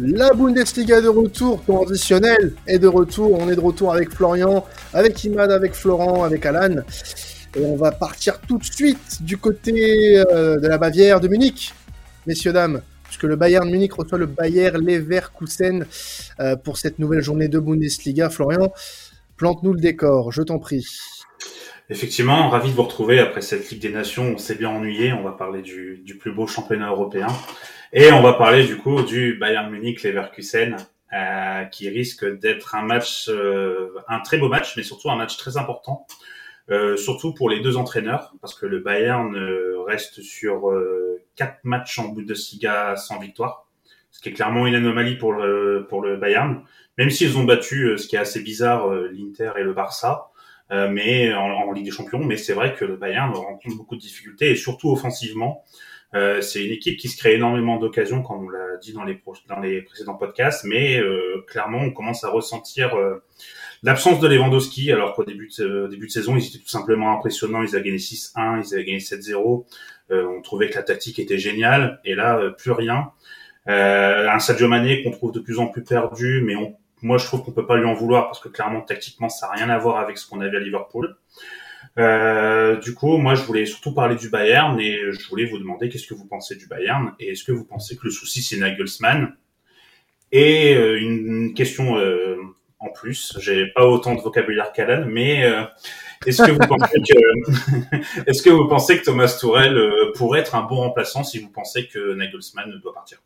La Bundesliga de retour, traditionnel, est de retour. On est de retour avec Florian, avec Imad, avec Florent, avec Alan. Et on va partir tout de suite du côté euh, de la Bavière, de Munich, messieurs, dames, puisque le Bayern Munich reçoit le Bayer Leverkusen euh, pour cette nouvelle journée de Bundesliga. Florian, plante-nous le décor, je t'en prie. Effectivement, ravi de vous retrouver après cette Ligue des Nations. On s'est bien ennuyé. On va parler du, plus beau championnat européen. Et on va parler du coup du Bayern Munich Leverkusen, euh, qui risque d'être un match, euh, un très beau match, mais surtout un match très important, euh, surtout pour les deux entraîneurs, parce que le Bayern euh, reste sur quatre matchs en Bundesliga sans victoire, ce qui est clairement une anomalie pour le pour le Bayern, même s'ils ont battu, ce qui est assez bizarre, l'Inter et le Barça. Euh, mais en, en, Ligue des Champions. Mais c'est vrai que le Bayern rencontre beaucoup de difficultés et surtout offensivement. Euh, c'est une équipe qui se crée énormément d'occasions, comme on l'a dit dans les, dans les précédents podcasts, mais euh, clairement, on commence à ressentir euh, l'absence de Lewandowski, alors qu'au début de, début de saison, ils étaient tout simplement impressionnants. Ils avaient gagné 6-1, ils avaient gagné 7-0. on trouvait que la tactique était géniale, et là, plus rien. un Sadio Mané qu'on trouve de plus en plus perdu, mais on moi, je trouve qu'on peut pas lui en vouloir parce que clairement, tactiquement, ça n'a rien à voir avec ce qu'on avait à Liverpool. Euh, du coup, moi, je voulais surtout parler du Bayern et je voulais vous demander qu'est-ce que vous pensez du Bayern et est-ce que vous pensez que le souci c'est Nagelsmann? Et euh, une question euh, en plus, j'ai pas autant de vocabulaire qu'Alan, mais euh, est-ce que vous pensez que est-ce que vous pensez que Thomas Tourel euh, pourrait être un bon remplaçant si vous pensez que Nagelsmann doit partir?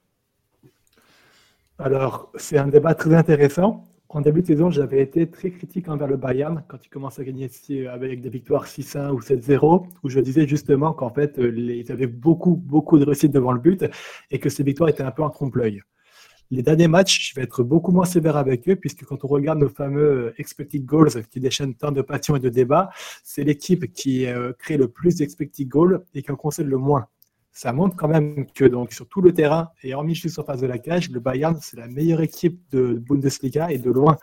Alors, c'est un débat très intéressant. En début de saison, j'avais été très critique envers le Bayern quand il commence à gagner avec des victoires 6-1 ou 7-0, où je disais justement qu'en fait, euh, ils avaient beaucoup, beaucoup de réussite devant le but et que ces victoires étaient un peu en trompe-l'œil. Les derniers matchs, je vais être beaucoup moins sévère avec eux, puisque quand on regarde nos fameux euh, expected goals qui déchaînent tant de passion et de débat, c'est l'équipe qui euh, crée le plus d'expected goals et qui en concède le moins ça montre quand même que donc, sur tout le terrain, et hormis juste en face de la cage, le Bayern, c'est la meilleure équipe de Bundesliga et de loin.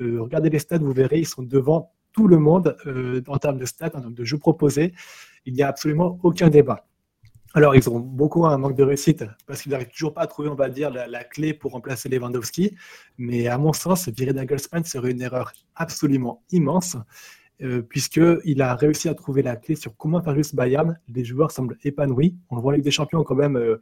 Euh, regardez les stats, vous verrez, ils sont devant tout le monde euh, en termes de stats, en termes de jeux proposés. Il n'y a absolument aucun débat. Alors, ils ont beaucoup un manque de réussite parce qu'ils n'arrivent toujours pas à trouver, on va dire, la, clé pour remplacer Lewandowski. Mais à mon sens, virer Nagelsmann serait une erreur absolument immense. Euh, puisqu'il a réussi à trouver la clé sur comment faire juste Bayern. Les joueurs semblent épanouis. On le voit avec des champions quand même. Euh,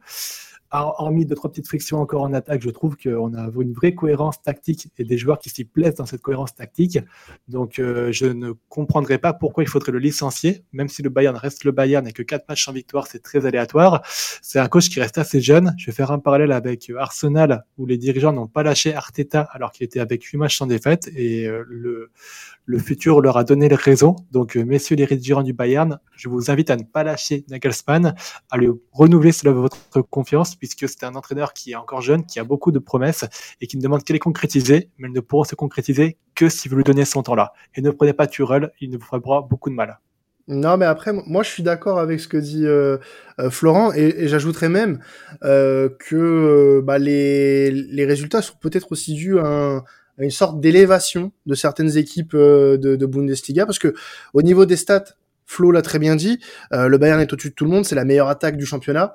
hormis deux, trois petites frictions encore en attaque, je trouve qu'on a une vraie cohérence tactique et des joueurs qui s'y plaisent dans cette cohérence tactique. Donc, euh, je ne comprendrai pas pourquoi il faudrait le licencier, même si le Bayern reste le Bayern et que quatre matchs en victoire, c'est très aléatoire. C'est un coach qui reste assez jeune. Je vais faire un parallèle avec Arsenal, où les dirigeants n'ont pas lâché Arteta alors qu'il était avec huit matchs sans défaite et le, le futur leur a donné les raisons. Donc, euh, messieurs les dirigeants du Bayern, je vous invite à ne pas lâcher Nagelsmann, à lui renouveler cela votre confiance puisque c'est un entraîneur qui est encore jeune, qui a beaucoup de promesses et qui ne demande qu'à les concrétiser, mais elles ne pourront se concrétiser que si vous lui donnez son temps là. Et ne prenez pas Turel, il ne vous fera beaucoup de mal. Non, mais après, moi, je suis d'accord avec ce que dit euh, euh, Florent, et, et j'ajouterais même euh, que euh, bah, les, les résultats sont peut-être aussi dus à, un, une sorte d'élévation de certaines équipes euh, de, de, Bundesliga, parce que au niveau des stats, Flo l'a très bien dit, le Bayern est au-dessus de tout le monde, c'est la meilleure attaque du championnat.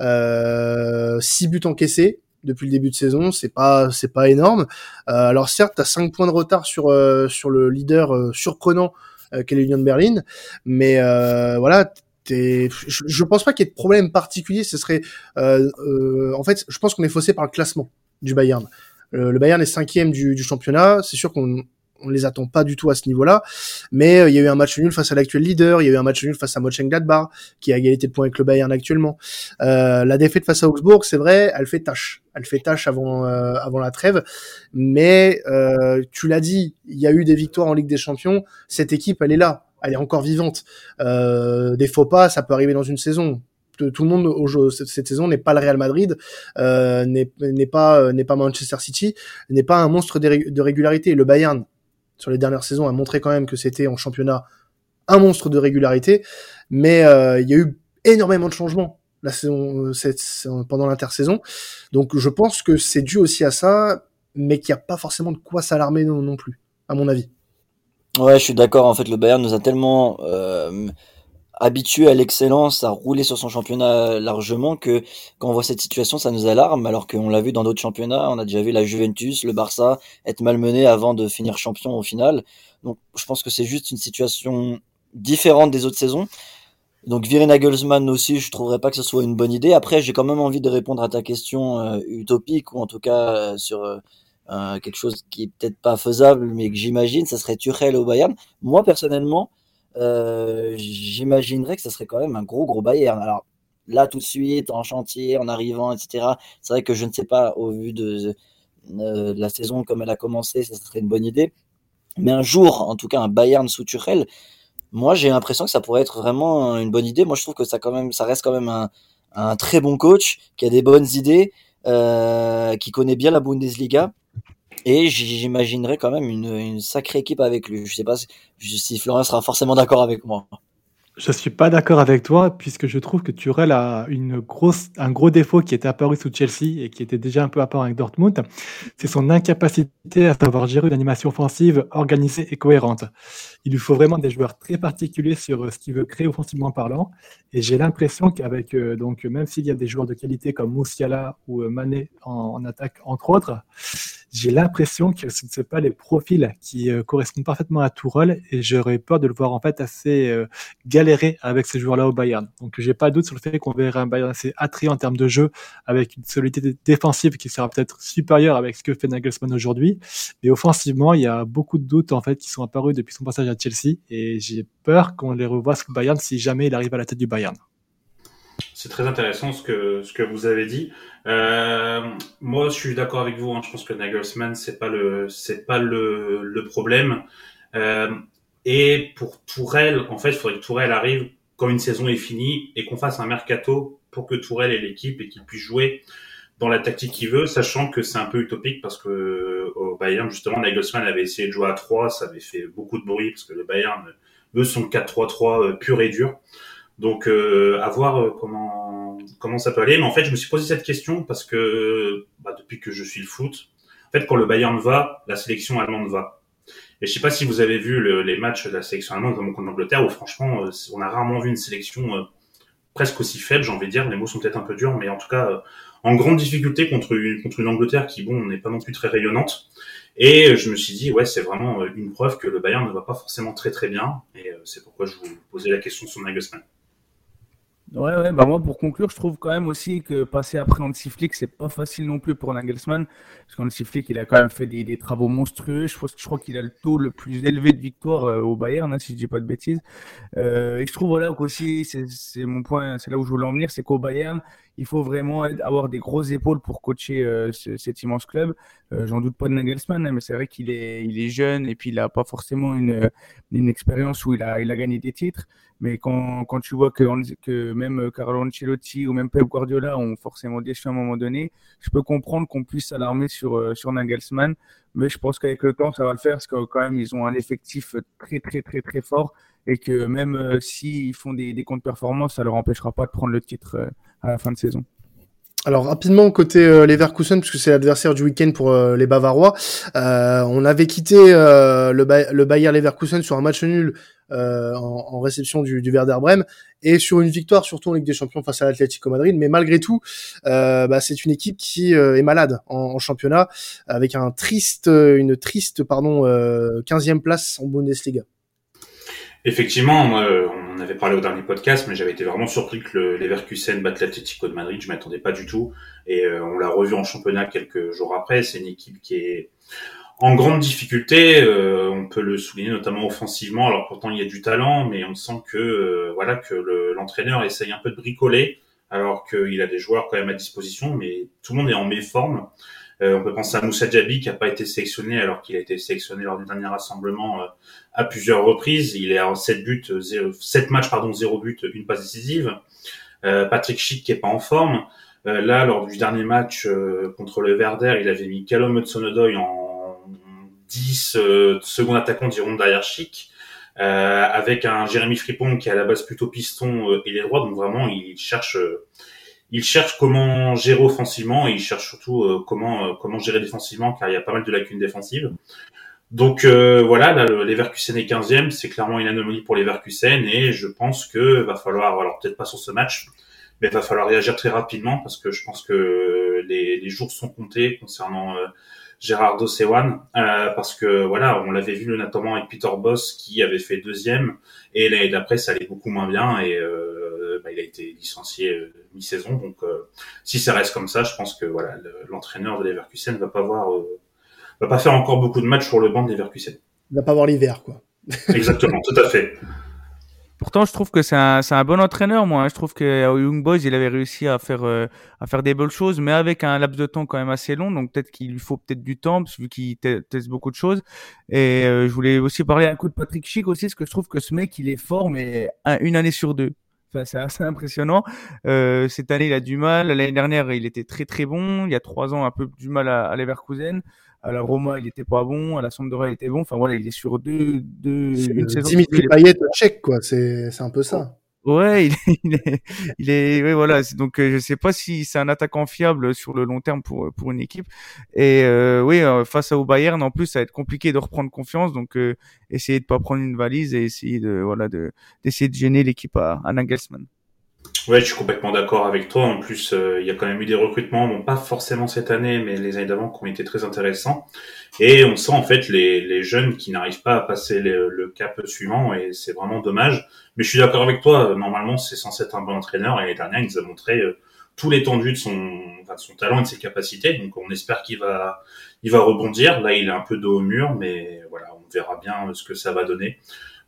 Euh, 6 buts encaissés depuis le début de saison, c'est pas c'est pas énorme. Euh, alors certes, tu as 5 points de retard sur euh, sur le leader euh, surprenant euh, qu'est l'Union de Berlin, mais euh, voilà, je, je pense pas qu'il y ait de problème particulier. Ce serait en fait, je pense qu'on est faussé par le classement du Bayern. Le Bayern est cinquième du, championnat. C'est sûr qu'on on les attend pas du tout à ce niveau-là. Mais euh, il y a eu un match nul face à l'actuel leader, il y a eu un match nul face à Mönchengladbach, qui a égalité de points avec le Bayern actuellement. Euh, la défaite face à Augsbourg, c'est vrai, elle fait tâche. Elle fait tâche avant euh, avant la trêve. Mais euh, tu l'as dit, il y a eu des victoires en Ligue des Champions. Cette équipe, elle est là. Elle est encore vivante. Euh, des faux pas, ça peut arriver dans une saison tout le monde au cette, saison n'est pas le Real Madrid, euh, n'est pas n'est pas Manchester City, n'est pas un monstre de, régularité. Le Bayern sur les dernières saisons a montré quand même que c'était en championnat un monstre de régularité, mais euh, il y a eu énormément de changements la saison, euh, cette, pendant l'intersaison. Donc je pense que c'est dû aussi à ça, mais qu'il n'y a pas forcément de quoi s'alarmer non, plus, à mon avis. Ouais, je suis d'accord. En fait, le Bayern nous a tellement euh, habitué à l'excellence, à rouler sur son championnat largement, que quand on voit cette situation, ça nous alarme, alors qu'on l'a vu dans d'autres championnats, on a déjà vu la Juventus, le Barça être malmené avant de finir champion au final. Donc je pense que c'est juste une situation différente des autres saisons. Donc virer Nagelsmann aussi, je trouverais pas que ce soit une bonne idée. Après, j'ai quand même envie de répondre à ta question euh, utopique, ou en tout cas euh, sur euh, quelque chose qui est peut-être pas faisable, mais que j'imagine, ça serait Tuchel au Bayern. Moi, personnellement, euh, j'imaginerais que ça serait quand même un gros gros Bayern. Alors là tout de suite en chantier, en arrivant, etc. C'est vrai que je ne sais pas au vu de, euh, la saison comme elle a commencé, ça serait une bonne idée. Mais un jour, en tout cas un Bayern sous Tuchel, moi j'ai l'impression que ça pourrait être vraiment une bonne idée. Moi je trouve que ça quand même, ça reste quand même un, un très bon coach qui a des bonnes idées, euh, qui connaît bien la Bundesliga et j'imaginerais quand même une, une, sacrée équipe avec lui. Je sais pas si, Florent sera forcément d'accord avec moi. Je suis pas d'accord avec toi puisque je trouve que Turel a une grosse, un gros défaut qui était apparu sous Chelsea et qui était déjà un peu apparu avec Dortmund, c'est son incapacité à savoir gérer une animation offensive organisée et cohérente. Il lui faut vraiment des joueurs très particuliers sur euh, ce qu'il veut créer offensivement parlant. Et j'ai l'impression qu'avec euh, donc même s'il y a des joueurs de qualité comme Moussiala ou euh, Mané en attaque entre autres, j'ai l'impression que ce ne sont pas les profils qui euh, correspondent parfaitement à Tourelle et j'aurais peur de le voir en fait assez euh, galérer avec ces joueurs-là au Bayern. Donc j'ai pas de doute sur le fait qu'on verrait un Bayern assez attrayant en termes de jeu avec une solidité défensive qui sera peut-être supérieure avec ce que fait Nagelsmann aujourd'hui. Mais offensivement, il y a beaucoup de doutes en fait qui sont apparus depuis son passage à Chelsea et j'ai peur qu'on les revoie ce Bayern si jamais il arrive à la tête du Bayern. C'est très intéressant ce que ce que vous avez dit. Euh, moi, je suis d'accord avec vous. Hein. Je pense que Nagelsmann c'est pas le c'est pas le, le problème. Euh, et pour Tourelle, en fait, il faudrait que Tourelle arrive quand une saison est finie et qu'on fasse un mercato pour que Tourelle ait l'équipe et qu'il puisse jouer dans la tactique qu'il veut, sachant que c'est un peu utopique parce que au Bayern justement Nagelsmann avait essayé de jouer à 3, ça avait fait beaucoup de bruit parce que le Bayern veut son 4-3-3 euh, pur et dur. Donc euh, à voir euh, comment comment ça peut aller. Mais en fait, je me suis posé cette question parce que bah, depuis que je suis le foot, en fait, quand le Bayern va, la sélection allemande va. Et je sais pas si vous avez vu les matchs de la sélection allemande comme contre l'Angleterre, où franchement, euh, on a rarement vu une sélection euh, presque aussi faible, j'ai envie de dire. Les mots sont peut-être un peu durs, mais en tout cas, en grande difficulté contre une, Angleterre qui, bon, n'est pas non plus très rayonnante. Et je me suis dit, ouais, c'est vraiment une preuve que le Bayern ne va pas forcément très très bien. Et c'est pourquoi je vous posais la question sur Nagelsmann. Ouais, ouais, bah moi pour conclure, je trouve quand même aussi que passer après Hansi Flick, c'est pas facile non plus pour Nagelsmann, parce qu'Hansi Flick, il a quand même fait des, des travaux monstrueux. Je, pense, je crois qu'il a le taux le plus élevé de victoire euh, au Bayern, hein, si je dis pas de bêtises. Euh, et je trouve voilà qu'aussi, c'est mon point, c'est là où je voulais en venir, c'est qu'au Bayern, il faut vraiment avoir des grosses épaules pour coacher euh, ce, cet immense club. Euh, J'en doute pas de Nagelsmann, hein, mais c'est vrai qu'il est, jeune et puis il a pas forcément une, une expérience où il a, gagné des titres. Mais quand, tu vois que, même Carlo Ancelotti ou même Pep Guardiola ont forcément déçu à un moment donné, je peux comprendre qu'on puisse s'alarmer sur, euh, sur. Mais je pense qu'avec le temps, ça va le faire parce que quand même, ils ont un effectif très, très, très, très fort et que même euh, s'ils font des, des comptes performances, ça leur empêchera pas de prendre le titre euh, à la fin de saison. Alors rapidement côté euh, Leverkusen puisque c'est l'adversaire du week-end pour euh, les Bavarois, euh, on avait quitté euh, le, ba le Bayer Leverkusen sur un match nul en, en, réception du, du Werder Bremen et sur une victoire surtout en Ligue des Champions face à l'Atlético Madrid. Mais malgré tout, bah, c'est une équipe qui est malade en, en, championnat avec un triste, une triste pardon 15e place en Bundesliga. Effectivement, on avait parlé au dernier podcast, mais j'avais été vraiment surpris que le Leverkusen batte l'Atlético de Madrid. Je m'attendais pas du tout, et euh, on l'a revu en championnat quelques jours après. C'est une équipe qui est en grande difficulté. Euh, on peut le souligner notamment offensivement. Alors pourtant il y a du talent, mais on sent que euh, voilà que l'entraîneur essaye un peu de bricoler, alors qu'il a des joueurs quand même à disposition, mais tout le monde est en méforme. Euh, on peut penser à Moussa Djabi qui n'a pas été sélectionné alors qu'il a été sélectionné lors du dernier rassemblement euh, à plusieurs reprises. Il est à 7 buts, 0, 7 matchs, pardon, 0 but, une passe décisive. Euh, Patrick Schick qui est pas en forme. là, lors du dernier match contre le Werder, il avait mis Callum Hudson-Odoi en 10 secondes attaquant, diront derrière Schick. avec un Jérémy Fripon qui est à la base plutôt piston et les droits, donc vraiment il cherche il cherche comment gérer offensivement et il cherche surtout euh, comment euh, comment gérer défensivement car il y a pas mal de lacunes défensives. Donc euh, voilà, là, le Leverkusen est 15e, c'est clairement une anomalie pour les Leverkusen et je pense que va falloir, alors peut-être pas sur ce match, mais va falloir réagir très rapidement parce que je pense que les, jours sont comptés concernant euh, Sewan parce que voilà, on l'avait vu notamment avec Peter Boss qui avait fait deuxième et l'année d'après ça allait beaucoup moins bien et bah, il a été licencié euh, mi-saison donc si ça reste comme ça, je pense que voilà l'entraîneur de Leverkusen va pas avoir va pas faire encore beaucoup de matchs sur le banc de Leverkusen. Il va pas avoir l'hiver, quoi. Exactement, tout à fait. Pourtant, je trouve que c'est un, un, bon entraîneur, moi. Je trouve que Young Boys, il avait réussi à faire, euh, à faire des belles choses, mais avec un laps de temps quand même assez long. Donc peut-être qu'il lui faut peut-être du temps, vu qu'il teste beaucoup de choses. Et euh, je voulais aussi parler un coup de Patrick Chic aussi, parce que je trouve que ce mec, il est fort, mais une année sur deux. Enfin, c'est assez impressionnant. Euh, cette année, il a du mal. L'année dernière, il était très très bon. Il y a trois ans, un peu du mal à, à Leverkusen. À la Roma, il était pas bon. À la Sampdoria, il était bon. Enfin voilà, il est sur deux, deux une saison. Dimitri Payet tchèque, quoi. C'est, c'est un peu ça. Ouais, il est, il est, il est ouais, voilà. Donc, euh, je sais pas si c'est un attaquant fiable sur le long terme pour pour une équipe. Et euh, oui, euh, face au Bayern, en plus, ça va être compliqué de reprendre confiance. Donc, euh, essayer de pas prendre une valise et essayer de voilà de d'essayer de gêner l'équipe à, à Nagelsmann. Ouais, je suis complètement d'accord avec toi. En plus, euh, il y a quand même eu des recrutements, bon pas forcément cette année, mais les années d'avant, qui ont été très intéressants. Et on sent en fait les, les jeunes qui n'arrivent pas à passer le cap suivant, et c'est vraiment dommage. Mais je suis d'accord avec toi. Normalement, c'est censé être un bon entraîneur, et l'année dernière, il nous a montré euh, tout l'étendue de son, enfin, de son talent et de ses capacités. Donc, on espère qu'il va, il va rebondir. Là, il est un peu dos au mur, mais voilà, on verra bien ce que ça va donner.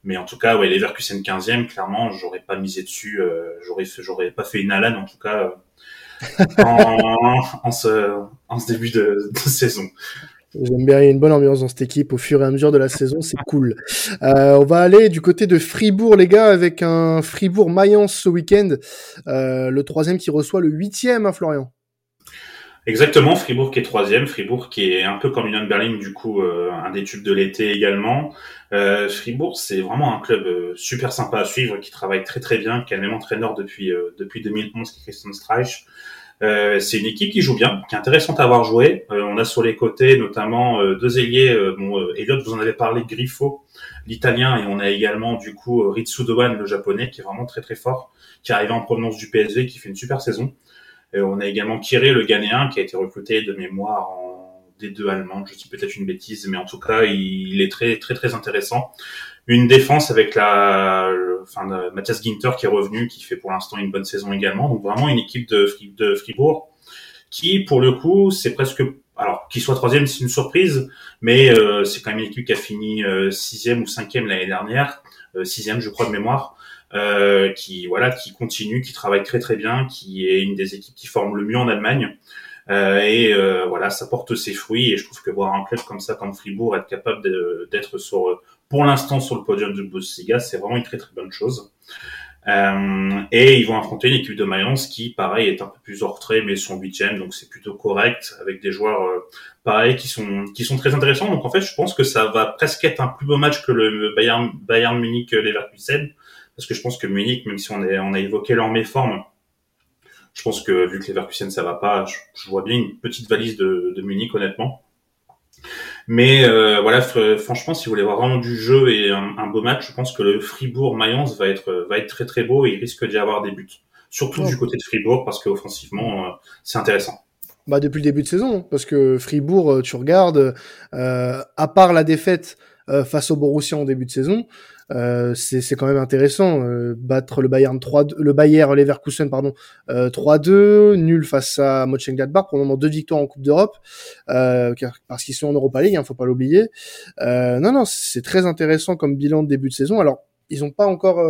Mais en tout cas, ouais, Leverkusen 15e, clairement, j'aurais pas misé dessus. Euh, j'aurais j'aurais pas fait une Alan en tout cas euh, en, ce, début de, de saison. J'aime bien, il y a une bonne ambiance dans cette équipe au fur et à mesure de la saison, c'est cool. Euh, on va aller du côté de Fribourg, les gars, avec un Fribourg-Mayence ce week-end. Euh, le troisième qui reçoit le huitième, hein, Florian. Exactement, Fribourg qui est troisième, Fribourg qui est un peu comme Union Berlin, du coup, euh, un des tubes de l'été également. Euh, Fribourg, c'est vraiment un club euh, super sympa à suivre, qui travaille très très bien, qui a le même entraîneur depuis euh, depuis 2011, qui est Christian Streich. c'est une équipe qui joue bien, qui est intéressante à avoir joué. on a sur les côtés notamment deux ailiers. bon, Elliot, vous en avez parlé, Griffo, l'italien, et on a également du coup Ritsu Doan, le japonais, qui est vraiment très très fort, qui est arrivé en provenance du PSV, qui fait une super saison. On a également Kiré, le Ghanéen, qui a été recruté de mémoire en des deux allemands. Je dis peut-être une bêtise, mais en tout cas, il, est très très très intéressant. Une défense avec la, enfin, Mathias Ginter qui est revenu, qui fait pour l'instant une bonne saison également. Donc vraiment une équipe de, de Fribourg qui, pour le coup, c'est presque alors qu'il soit troisième, c'est une surprise, mais euh, c'est quand même une équipe qui a fini euh, sixième ou cinquième l'année dernière, euh, sixième je crois de mémoire, euh, qui voilà, qui continue, qui travaille très très bien, qui est une des équipes qui forme le mieux en Allemagne. Euh, et euh, voilà, ça porte ses fruits. Et je trouve que voir un club comme ça, comme Fribourg, être capable d'être sur, pour l'instant, sur le podium de Bundesliga, c'est vraiment une très très bonne chose. Euh, et ils vont affronter une équipe de Mayence qui, pareil, est un peu plus hors trait, mais sont huitième, donc c'est plutôt correct, avec des joueurs euh, pareil qui sont qui sont très intéressants. Donc en fait, je pense que ça va presque être un plus beau match que le Bayern Bayern Munich Leverkusen, parce que je pense que Munich, même si on, est, on a évoqué leur méforme, je pense que vu que Leverkusen ça va pas, je, vois bien une petite valise de, de Munich honnêtement. Mais euh, voilà, franchement, si vous voulez voir vraiment du jeu et un, beau match, je pense que le Fribourg-Mayence va être va être très très beau et il risque d'y avoir des buts. Surtout du côté de Fribourg parce qu'offensivement, euh, c'est intéressant. Bah depuis le début de saison, hein, parce que Fribourg, euh, tu regardes, euh, à part la défaite euh, face au Borussia en début de saison, euh, c'est quand même intéressant. Euh, battre le Bayern 3 le Bayern Leverkusen pardon 3-2, nul face à Mönchengladbach pour le moment deux victoires en Coupe d'Europe parce qu'ils sont en Europa League, hein, faut pas l'oublier. non non, c'est très intéressant comme bilan de début de saison. Alors ils ont pas encore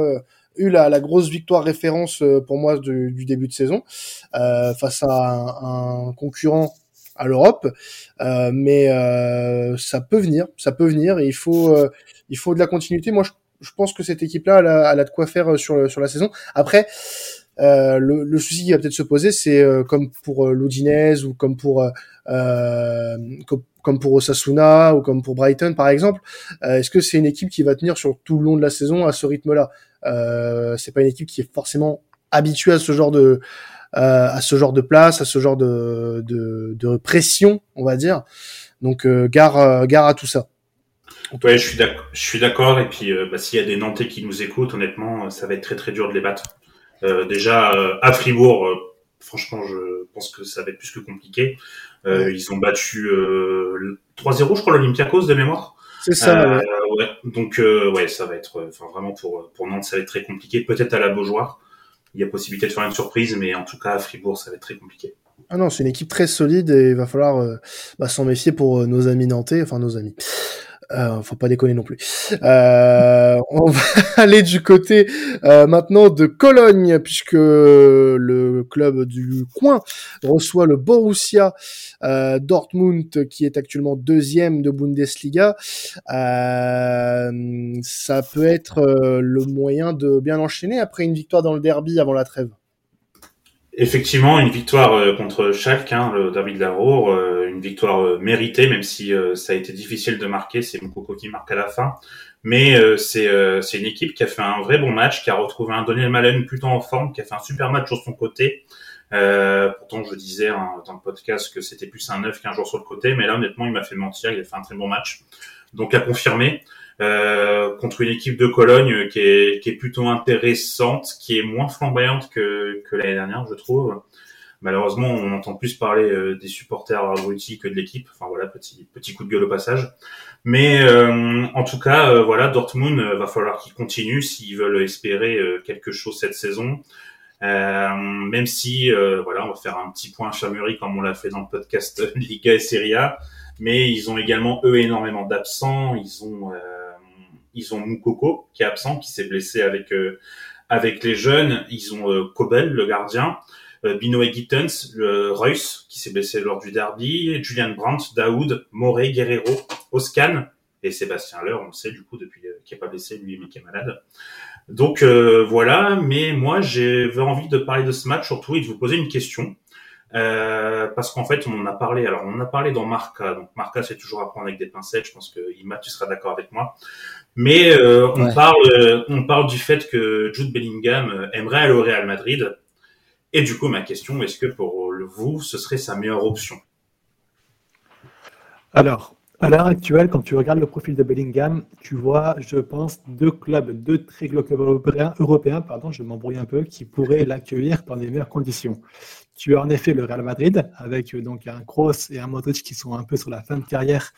eu la, la, grosse victoire référence pour moi du, début de saison face à un concurrent à l'Europe, euh, mais euh, ça peut venir, ça peut venir. Et il faut, euh, il faut de la continuité. Moi, je, je pense que cette équipe-là, elle, elle, a de quoi faire sur sur la saison. Après, euh, le, le, souci qui va peut-être se poser, c'est comme pour euh, ou comme pour comme, comme, pour Osasuna ou comme pour Brighton par exemple. Est-ce que c'est une équipe qui va tenir sur tout le long de la saison à ce rythme-là? C'est pas une équipe qui est forcément habituée à ce genre de euh, à ce genre de place, à ce genre de, de, de pression, on va dire. Donc euh, gare, euh, gare à tout ça. Ouais, je suis d'accord. Je suis d'accord. Et puis, bah, s'il y a des Nantais qui nous écoutent, honnêtement, ça va être très très dur de les battre. déjà à Fribourg, franchement, je pense que ça va être plus que compliqué. Ils ont battu 3-0, je crois, l'Olympiakos de mémoire. C'est ça. Ouais. ouais. Donc, ouais, ça va être, enfin, vraiment pour pour Nantes, ça va être très compliqué. Peut-être à la Beaujoire il y a possibilité de faire une surprise, mais en tout cas, à Fribourg, ça va être très compliqué. Ah non, c'est une équipe très solide et il va falloir euh, bah, s'en méfier pour euh, nos amis nantais, enfin nos amis. Euh, faut pas déconner non plus. Euh, on va aller du côté euh, maintenant de Cologne, puisque le club du coin reçoit le Borussia Dortmund, qui est actuellement deuxième de Bundesliga. Ça peut être le moyen de bien enchaîner après une victoire dans le derby avant la trêve? Effectivement, une victoire contre Schalke, hein, le derby de la euh, une victoire euh, méritée, même si ça a été difficile de marquer. C'est Moukoko qui marque à la fin, mais c'est c'est une équipe qui a fait un vrai bon match, qui a retrouvé un Daniel Malen plutôt en forme, qui a fait un super match sur son côté. pourtant, je disais hein, dans le podcast que c'était plus un neuf qu'un jour sur le côté, mais là, honnêtement, il m'a fait mentir. Il a fait un très bon match, donc à confirmer. Euh, contre une équipe de Cologne qui est, plutôt intéressante, qui est moins flamboyante que l'année dernière, je trouve. Malheureusement, on entend plus parler euh, des supporters abrutis que de l'équipe. Enfin voilà, petit petit coup de gueule au passage. Mais euh, en tout cas, voilà, Dortmund va falloir qu'ils continuent s'ils veulent espérer quelque chose cette saison. même si, voilà, on va faire un petit point chamurie comme on l'a fait dans le podcast Liga et Serie A. Mais ils ont également eux énormément d'absents. Ils ont ils ont qui est absent, qui s'est blessé avec euh, avec les jeunes. Ils ont euh, Kobel, le gardien, euh, Bino Gittens, Reus qui s'est blessé lors du derby, Julian Brandt, Daoud, Morey, Guerrero, Oscan et Sébastien Leur, on le sait du coup depuis qui est pas blessé lui mais qui est malade. Donc voilà, mais moi j'ai envie de parler de ce match surtout et de vous poser une question. Euh, parce qu'en fait, on en a parlé. Alors, on en a parlé dans Marca. Donc, Marca, c'est toujours à prendre avec des pincettes. Je pense que Ima, tu seras d'accord avec moi. Mais euh, on parle, euh, on parle du fait que Jude Bellingham euh, aimerait aller au Real Madrid. Et du coup, ma question, est-ce que pour vous, ce serait sa meilleure option? Alors, à l'heure actuelle, quand tu regardes le profil de Bellingham, tu vois, je pense, deux clubs, deux très gros clubs européens, pardon, je m'embrouille un peu, qui pourraient l'accueillir dans les meilleures conditions. Tu as en effet le Real Madrid, avec donc un Kroos et un Modric qui sont un peu sur la fin de carrière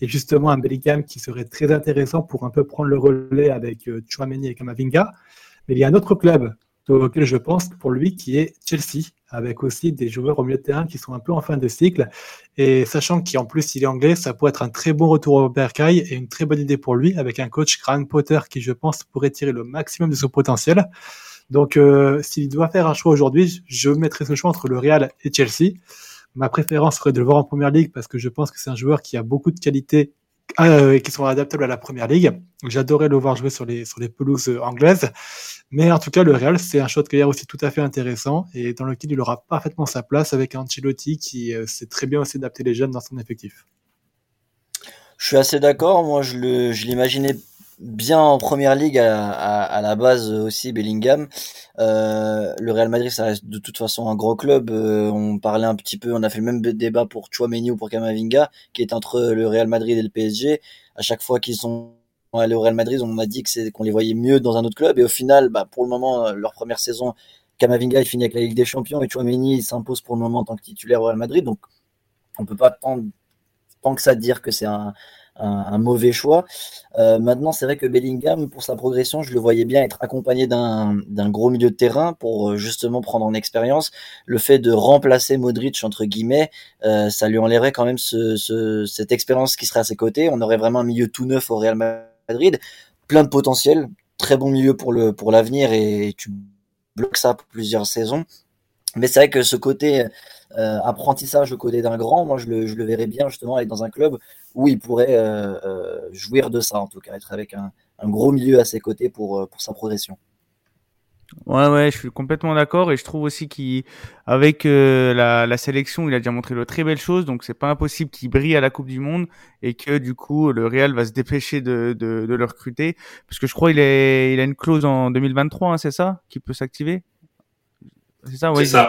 et justement un Bellingham qui serait très intéressant pour un peu prendre le relais avec euh, Chouameni et Kamavinga. Mais il y a un autre club auquel je pense pour lui qui est Chelsea, avec aussi des joueurs au milieu de terrain qui sont un peu en fin de cycle. Et sachant qu'en plus il est anglais, ça pourrait être un très bon retour au Berkay et une très bonne idée pour lui, avec un coach Graham Potter qui je pense pourrait tirer le maximum de son potentiel. Donc euh, s'il doit faire un choix aujourd'hui, je mettrai ce choix entre le Real et Chelsea. Ma préférence serait de le voir en première ligue parce que je pense que c'est un joueur qui a beaucoup de qualités euh, qui sont adaptables à la première ligue. J'adorais le voir jouer sur les, sur les pelouses euh, anglaises. Mais en tout cas, le Real, c'est un shot carrière aussi tout à fait intéressant et dans lequel il aura parfaitement sa place avec Ancelotti qui euh, sait très bien aussi adapter les jeunes dans son effectif. Je suis assez d'accord. Moi, je l'imaginais bien en première ligue à, la base aussi Bellingham. Euh, le Real Madrid, ça reste de toute façon un gros club. Euh, on parlait un petit peu, on a fait le même débat pour Chouameni ou pour Kamavinga, qui est entre le Real Madrid et le PSG. À chaque fois qu'ils sont allés au Real Madrid, on a dit que c'est qu'on les voyait mieux dans un autre club. Et au final, bah, pour le moment, leur première saison, Kamavinga il finit avec la Ligue des Champions et Chouameni s'impose pour le moment en tant que titulaire au Real Madrid. Donc, on peut pas tant que ça dire que c'est un un, mauvais choix. Euh, maintenant, c'est vrai que Bellingham, pour sa progression, je le voyais bien être accompagné d'un gros milieu de terrain pour euh, justement prendre en expérience. Le fait de remplacer Modric, entre guillemets, euh, ça lui enlèverait quand même ce, cette expérience qui serait à ses côtés. On aurait vraiment un milieu tout neuf au Real Madrid, plein de potentiel, très bon milieu pour le pour l'avenir et tu bloques ça pour plusieurs saisons. Mais c'est vrai que ce côté euh, apprentissage, le côté d'un grand, moi je le, je le verrais bien justement aller dans un club où il pourrait euh, euh, jouir de ça, en tout cas, être avec un, un gros milieu à ses côtés pour, pour sa progression. Ouais, ouais, je suis complètement d'accord et je trouve aussi qu'avec la, la, sélection, il a déjà montré de très belles choses, donc c'est pas impossible qu'il brille à la Coupe du Monde et que du coup le Real va se dépêcher de, de, de le recruter, parce que je crois il, est, il a une clause en 2023, hein, c'est ça, qui peut s'activer? C'est ça, oui. Ça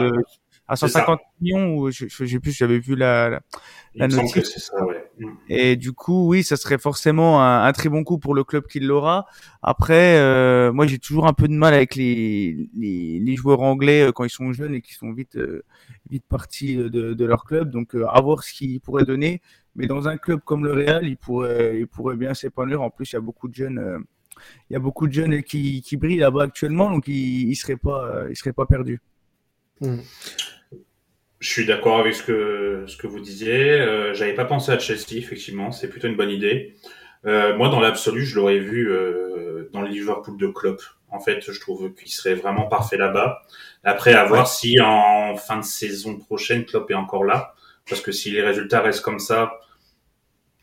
à 150 millions ou je, je, plus, j'avais vu la, la, la notice. Ça, ouais. Mm. Et du coup, oui, ça serait forcément un, un, très bon coup pour le club qui l'aura. Après, euh, moi, j'ai toujours un peu de mal avec les, les, les, joueurs anglais euh, quand ils sont jeunes et qui sont vite euh, vite partis de, de, leur club. Donc, euh, à voir ce qu'ils pourraient donner. Mais dans un club comme le Real, il pourrait, il pourrait bien s'épanouir. En plus, il y a beaucoup de jeunes, il y a beaucoup de jeunes qui, qui brillent là-bas actuellement, donc il, il serait pas, il serait pas perdu. Mmh. Je suis d'accord avec ce que ce que vous disiez. Euh, J'avais pas pensé à Chelsea, effectivement, c'est plutôt une bonne idée. Euh, moi, dans l'absolu, je l'aurais vu euh, dans le Liverpool de Klopp. En fait, je trouve qu'il serait vraiment parfait là-bas. Après, à voir si en fin de saison prochaine, Klopp est encore là, parce que si les résultats restent comme ça,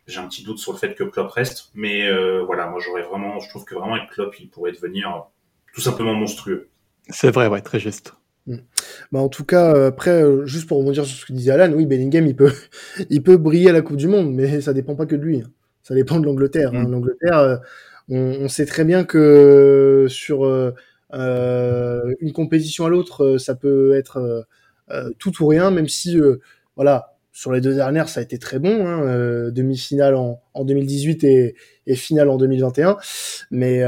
j'ai un petit doute sur le fait que Klopp reste. Mais euh, voilà, moi, j'aurais vraiment, je trouve que vraiment avec Klopp, il pourrait devenir tout simplement monstrueux. C'est vrai, ouais, très juste. Mm. Bah en tout cas, euh, après, euh, juste pour rebondir sur ce que disait Alan, oui, Bellingham, il peut, il peut briller à la Coupe du Monde, mais ça dépend pas que de lui. Hein. Ça dépend de l'Angleterre. Hein. Mm. L'Angleterre, euh, on, on, sait très bien que sur euh, une compétition à l'autre, ça peut être tout ou rien, même si, voilà, sur les deux dernières, ça a été très bon. Hein, Demi-finale en, en, 2018 et, et, finale en 2021. Mais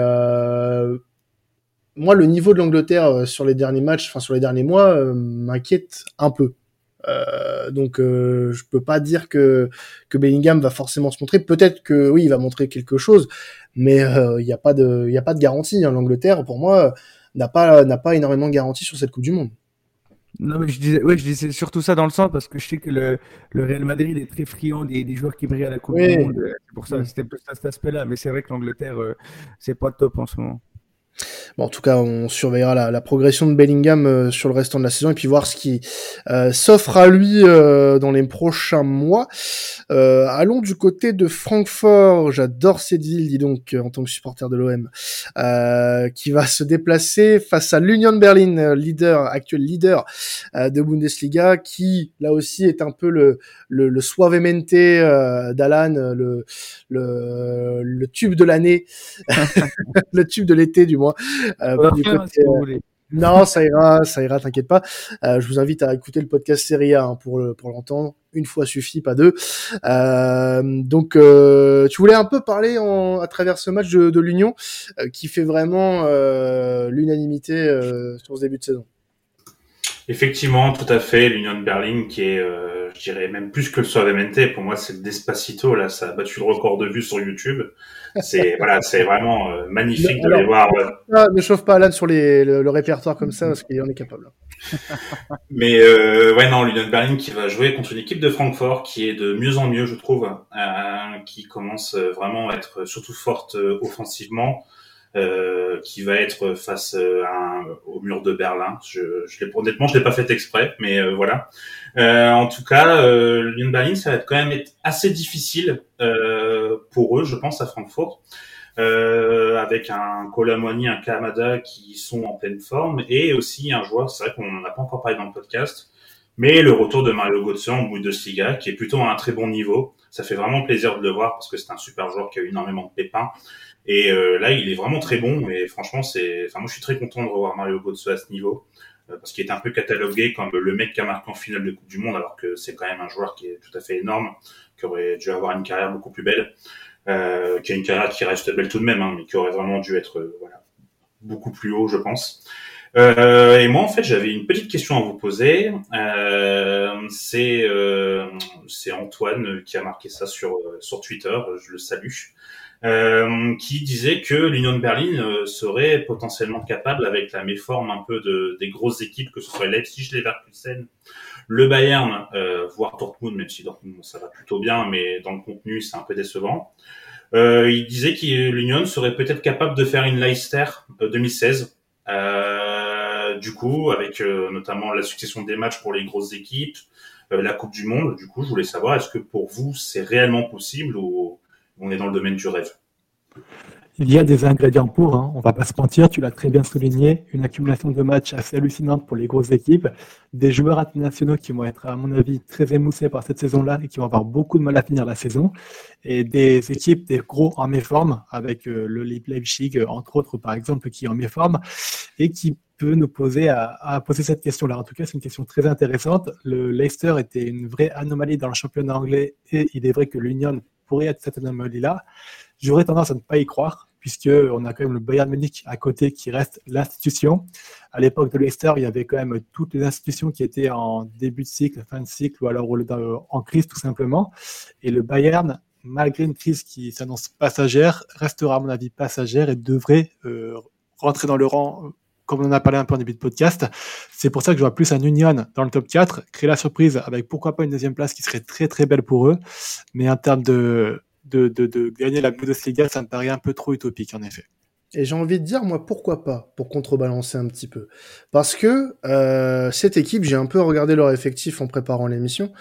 moi, le niveau de l'Angleterre euh, sur les derniers matchs, enfin sur les derniers mois, euh, m'inquiète un peu. Euh, donc euh, je peux pas dire que que Bellingham va forcément se montrer. Peut-être que oui, il va montrer quelque chose, mais il n'y a pas de il a pas de garantie. Hein. L'Angleterre, pour moi, n'a pas n'a pas énormément de garantie sur cette Coupe du Monde. Non, mais je disais, ouais, je disais surtout ça dans le sens parce que je sais que le, le Real Madrid est très friand des, des joueurs qui brillent à la Coupe du Monde. C'est pour ça, c'était plus cet aspect-là. Mais c'est vrai que l'Angleterre, c'est pas top en ce moment. En tout cas, on surveillera la, progression de Bellingham euh, sur le restant de la saison et puis voir ce qui euh, s'offre à lui euh, dans les prochains mois. allons du côté de Francfort. J'adore cette ville, dis donc, en tant que supporter de l'OM, qui va se déplacer face à l'Union Berlin, leader actuel leader de Bundesliga, qui là aussi est un peu le le, d'Alan, le tube de l'année, le tube de l'été du Euh, euh, non, ça ira, ça ira, t'inquiète pas. Euh, je vous invite à écouter le podcast Serie A hein, pour pour l'entendre. Une fois suffit, pas deux. Euh, donc, euh, tu voulais un peu parler en, à travers ce match de, de l'Union, qui fait vraiment l'unanimité sur ce début de saison. Effectivement, tout à fait. L'Union de Berlin, qui est, euh, je dirais même plus que le Suavemente, pour moi, c'est le Despacito. Là, ça a battu le record de vues sur YouTube. C'est voilà, c'est vraiment euh, magnifique de les voir. Ah, ne chauffe pas Alan sur les, le, répertoire comme ça, parce qu'il en est capable. Mais euh, ouais, non, l'Union de Berlin qui va jouer contre une équipe de Francfort qui est de mieux en mieux, je trouve, euh, qui commence vraiment à être surtout forte offensivement. Euh, qui va être face euh, à au mur de Berlin. Je, je l'ai honnêtement, je l'ai pas fait exprès, mais euh, voilà. en tout cas, euh, l'Union Berlin, ça va être quand même être assez difficile pour eux, je pense, à Francfort. avec un Colomoni, un Kamada qui sont en pleine forme et aussi un joueur, c'est vrai qu'on n'en a pas encore parlé dans le podcast, mais le retour de Mario Götze en Bundesliga qui est plutôt à un très bon niveau. Ça fait vraiment plaisir de le voir parce que c'est un super joueur qui a eu énormément de pépins et euh, là, il est vraiment très bon. Et franchement, c'est, enfin, moi, je suis très content de revoir Mario Götze à ce niveau euh, parce qu'il est un peu catalogué comme le mec qui a marqué en finale de Coupe du Monde, alors que c'est quand même un joueur qui est tout à fait énorme, qui aurait dû avoir une carrière beaucoup plus belle, euh, qui a une carrière qui reste belle tout de même, hein, mais qui aurait vraiment dû être voilà beaucoup plus haut, je pense. Et moi, en fait, j'avais une petite question à vous poser. C'est c'est Antoine qui a marqué ça sur sur Twitter. Je le salue. Euh, qui disait que l'Union de Berlin euh, serait potentiellement capable, avec la méforme un peu de, des grosses équipes, que ce soit Leipzig, Leverkusen, le Bayern, euh, voire Dortmund, même si Dortmund ça va plutôt bien, mais dans le contenu c'est un peu décevant. Euh, il disait que l'Union serait peut-être capable de faire une Leicester 2016. Euh, du coup, avec notamment la succession des matchs pour les grosses équipes, la Coupe du Monde. Du coup, je voulais savoir, est-ce que pour vous c'est réellement possible ou on est dans le domaine du rêve. Il y a des ingrédients pour, hein, on va pas se mentir, tu l'as très bien souligné, une accumulation de matchs assez hallucinante pour les grosses équipes, des joueurs internationaux qui vont être, à mon avis, très émoussés par cette saison-là et qui vont avoir beaucoup de mal à finir la saison, et des équipes, des gros en méforme, avec euh, le Leipzig, euh, entre autres, par exemple, qui est en méforme, et qui peut nous poser à, poser cette question-là. En tout cas, c'est une question très intéressante. Le Leicester était une vraie anomalie dans le championnat anglais, et il est vrai que l'Union pourrait être cette anomalie-là. J'aurais tendance à ne pas y croire puisqu'on a quand même le Bayern Munich à côté qui reste l'institution. À l'époque de Leicester, il y avait quand même toutes les institutions qui étaient en début de cycle, fin de cycle, ou alors en crise tout simplement. Et le Bayern, malgré une crise qui s'annonce passagère, restera à mon avis passagère et devrait euh, rentrer dans le rang comme on en a parlé un peu en début de podcast. C'est pour ça que je vois plus un Union dans le top 4, créer la surprise avec pourquoi pas une deuxième place qui serait très très belle pour eux. Mais en termes de, de, gagner la Bundesliga, ça me paraît un peu trop utopique, en effet. Et j'ai envie de dire, moi, pourquoi pas, pour contrebalancer un petit peu. Parce que euh, cette équipe, j'ai un peu regardé leur effectif en préparant l'émission,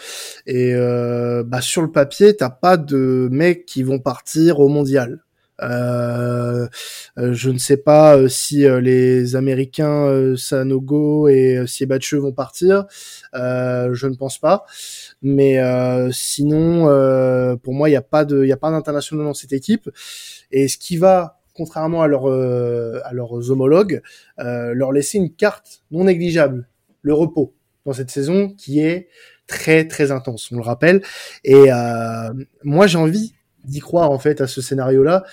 et euh, bah, sur le papier, t'as pas de mecs qui vont partir au mondial. Euh, je ne sais pas si les Américains Sanogo et Siebatcheux vont partir. je ne pense pas. Mais euh, sinon, euh, pour moi, il n'y a pas de, il a pas d'international dans cette équipe. Et ce qui va, contrairement à, leur, euh, à leurs homologues, leur laisser une carte non négligeable, le repos dans cette saison, qui est très très intense, on le rappelle. Et moi, j'ai envie d'y croire en fait à ce scénario-là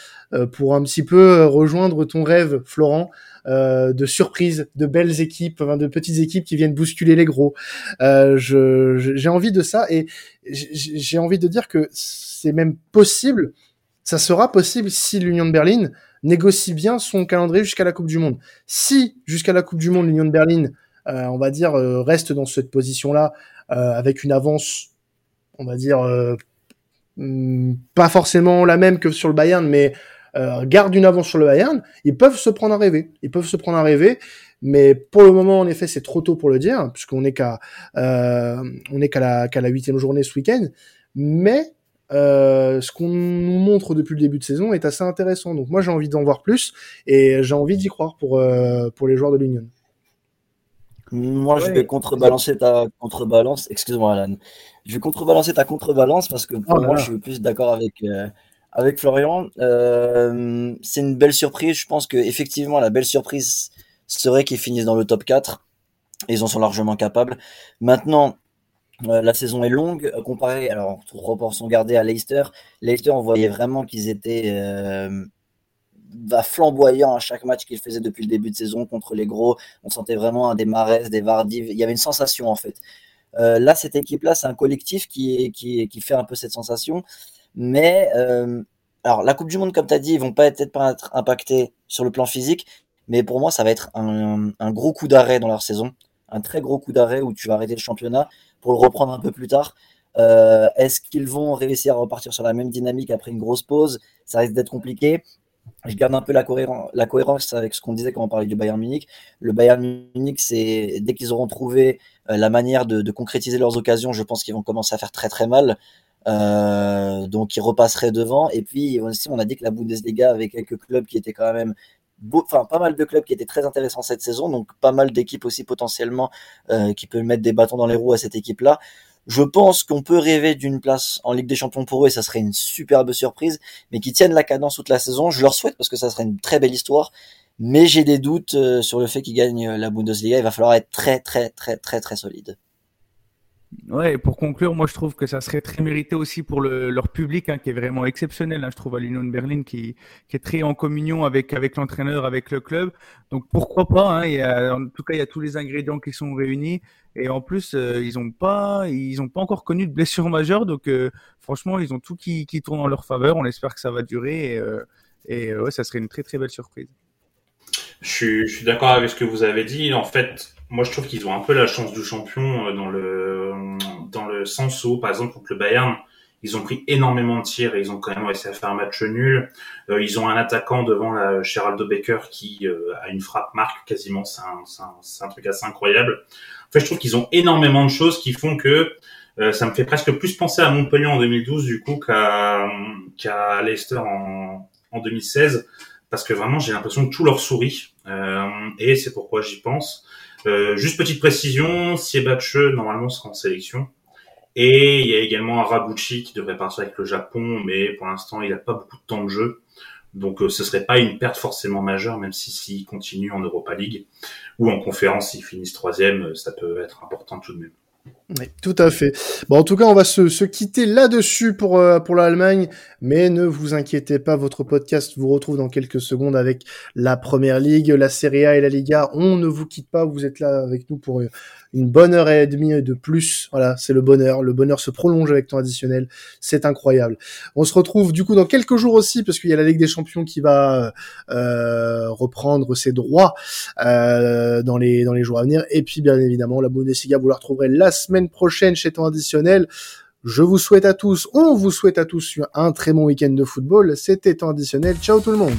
pour un petit peu rejoindre ton rêve, Florent, euh, de surprises, de belles équipes, de petites équipes qui viennent bousculer les gros. Euh, j'ai envie de ça et j'ai envie de dire que c'est même possible. Ça sera possible si l'Union de Berlin négocie bien son calendrier jusqu'à la Coupe du Monde. Si jusqu'à la Coupe du Monde l'Union de Berlin, euh, on va dire, reste dans cette position-là avec une avance, on va dire pas forcément la même que sur le Bayern, mais euh, garde une avance sur le Bayern, ils peuvent se prendre à rêver. Ils peuvent se prendre à rêver, mais pour le moment, en effet, c'est trop tôt pour le dire, puisqu'on est qu'à euh, on est qu'à la qu'à la huitième journée ce week-end. Mais euh, ce qu'on nous montre depuis le début de saison est assez intéressant. Donc moi, j'ai envie d'en voir plus et j'ai envie d'y croire pour euh, pour les joueurs de l'Union. Moi, je vais contrebalancer ta contrebalance. Excuse-moi, Alan. Je vais contrebalancer ta contrebalance parce que pour oh moi, je suis plus d'accord avec, euh, avec Florian. Euh, c'est une belle surprise. Je pense que effectivement la belle surprise serait qu'ils finissent dans le top 4. Ils en sont largement capables. Maintenant, euh, la saison est longue. Comparé, alors, proportion gardée à Leicester, Leicester, on voyait vraiment qu'ils étaient bah, flamboyants à chaque match qu'ils faisaient depuis le début de saison contre les gros. On sentait vraiment un des Marais, des Vardy. Il y avait une sensation en fait. Euh, là, cette équipe-là, c'est un collectif qui, qui, qui fait un peu cette sensation. Mais euh, alors la Coupe du Monde, comme tu as dit, ils vont pas être, pas être impactés sur le plan physique, mais pour moi, ça va être un, un gros coup d'arrêt dans leur saison, un très gros coup d'arrêt où tu vas arrêter le championnat pour le reprendre un peu plus tard. Euh, Est-ce qu'ils vont réussir à repartir sur la même dynamique après une grosse pause? Ça risque d'être compliqué. Je garde un peu la, cohérence, avec ce qu'on disait quand on parlait du Bayern Munich. Le Bayern Munich, c'est dès qu'ils auront trouvé euh, la manière de, concrétiser leurs occasions, je pense qu'ils vont commencer à faire très très mal. Euh, donc il repasserait devant. Et puis aussi, on a dit que la Bundesliga avait quelques clubs qui étaient quand même enfin pas mal de clubs qui étaient très intéressants cette saison, donc pas mal d'équipes aussi potentiellement euh, qui peuvent mettre des bâtons dans les roues à cette équipe-là. Je pense qu'on peut rêver d'une place en Ligue des Champions pour eux et ça serait une superbe surprise, mais qui tiennent la cadence toute la saison. Je leur souhaite parce que ça serait une très belle histoire, mais j'ai des doutes euh, sur le fait qu'ils gagnent la Bundesliga. Il va falloir être très très très très très solide. Ouais, pour conclure, moi je trouve que ça serait très mérité aussi pour le, leur public, hein, qui est vraiment exceptionnel. Hein, je trouve à l'Union de Berlin, qui, qui est très en communion avec avec l'entraîneur, avec le club. Donc pourquoi pas hein, il y a, En tout cas, il y a tous les ingrédients qui sont réunis. Et en plus, euh, ils ont pas, ils ont pas encore connu de blessure majeure. Donc euh, franchement, ils ont tout qui, qui tourne en leur faveur. On espère que ça va durer et, euh, et ouais, ça serait une très très belle surprise. Je suis, je suis d'accord avec ce que vous avez dit. En fait, moi je trouve qu'ils ont un peu la chance du champion euh, dans le dans le sens où par exemple contre le Bayern ils ont pris énormément de tirs et ils ont quand même réussi à faire un match nul. Euh, ils ont un attaquant devant la Geraldo Becker qui euh, a une frappe marque quasiment, c'est un, un, un, truc assez incroyable. En fait, je trouve qu'ils ont énormément de choses qui font que ça me fait presque plus penser à Montpellier en 2012 du coup qu'à qu'à Leicester en, en 2016 parce que vraiment j'ai l'impression que tout leur sourit et c'est pourquoi j'y pense. juste petite précision, Siebatche normalement sera en sélection. Et il y a également Arabuchi qui devrait partir avec le Japon, mais pour l'instant il n'a pas beaucoup de temps de jeu. Donc ce serait pas une perte forcément majeure, même si s'il continue en Europa League ou en conférence, s'ils finissent troisième, ça peut être important tout de même. Oui, tout à fait. Bon, en tout cas, on va se, se quitter là-dessus pour, euh, pour l'Allemagne, mais ne vous inquiétez pas, votre podcast vous retrouve dans quelques secondes avec la Première Ligue, la Serie A et la Liga. On ne vous quitte pas, vous êtes là avec nous pour euh, une bonne heure et demie de plus. Voilà, c'est le bonheur. Le bonheur se prolonge avec temps additionnel. C'est incroyable. On se retrouve du coup dans quelques jours aussi, parce qu'il y a la Ligue des Champions qui va euh, reprendre ses droits euh, dans les jours à venir. Et puis bien évidemment, la Bundesliga, vous la retrouverez la semaine prochaine chez temps additionnel. Je vous souhaite à tous, on vous souhaite à tous un très bon week-end de football. C'était temps additionnel. Ciao tout le monde.